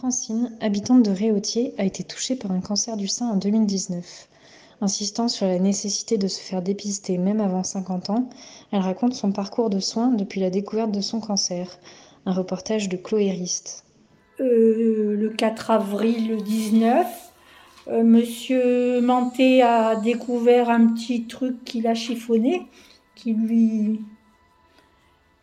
Francine, habitante de Réautier, a été touchée par un cancer du sein en 2019. Insistant sur la nécessité de se faire dépister même avant 50 ans, elle raconte son parcours de soins depuis la découverte de son cancer. Un reportage de Chloé Rist. Euh, le 4 avril 19, euh, Monsieur Manté a découvert un petit truc qu'il a chiffonné, qui lui.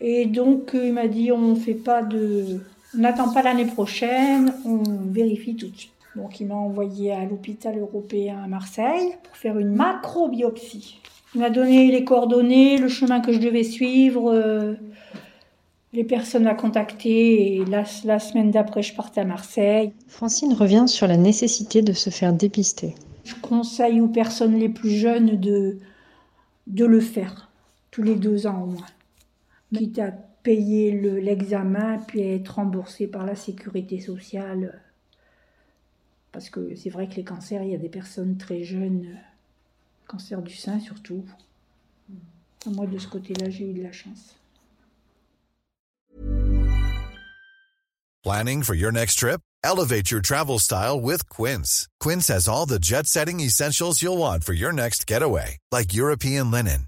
Et donc euh, il m'a dit on fait pas de, on n'attend pas l'année prochaine, on vérifie tout de suite. Donc il m'a envoyé à l'hôpital européen à Marseille pour faire une macrobiopsie. Il m'a donné les coordonnées, le chemin que je devais suivre, euh, les personnes à contacter et la, la semaine d'après je partais à Marseille. Francine revient sur la nécessité de se faire dépister. Je conseille aux personnes les plus jeunes de, de le faire tous les deux ans au moins. Quitte à payer le- l'examen puis à être remboursé par la sécurité sociale. Parce que c'est vrai que les cancers, il y a des personnes très jeunes, cancer du sein surtout. Moi, de ce côté-là, j'ai eu de la chance. Planning for your next trip? Elevate your travel style with Quince. Quince has all the jet setting essentials you'll want for your next getaway, like European linen,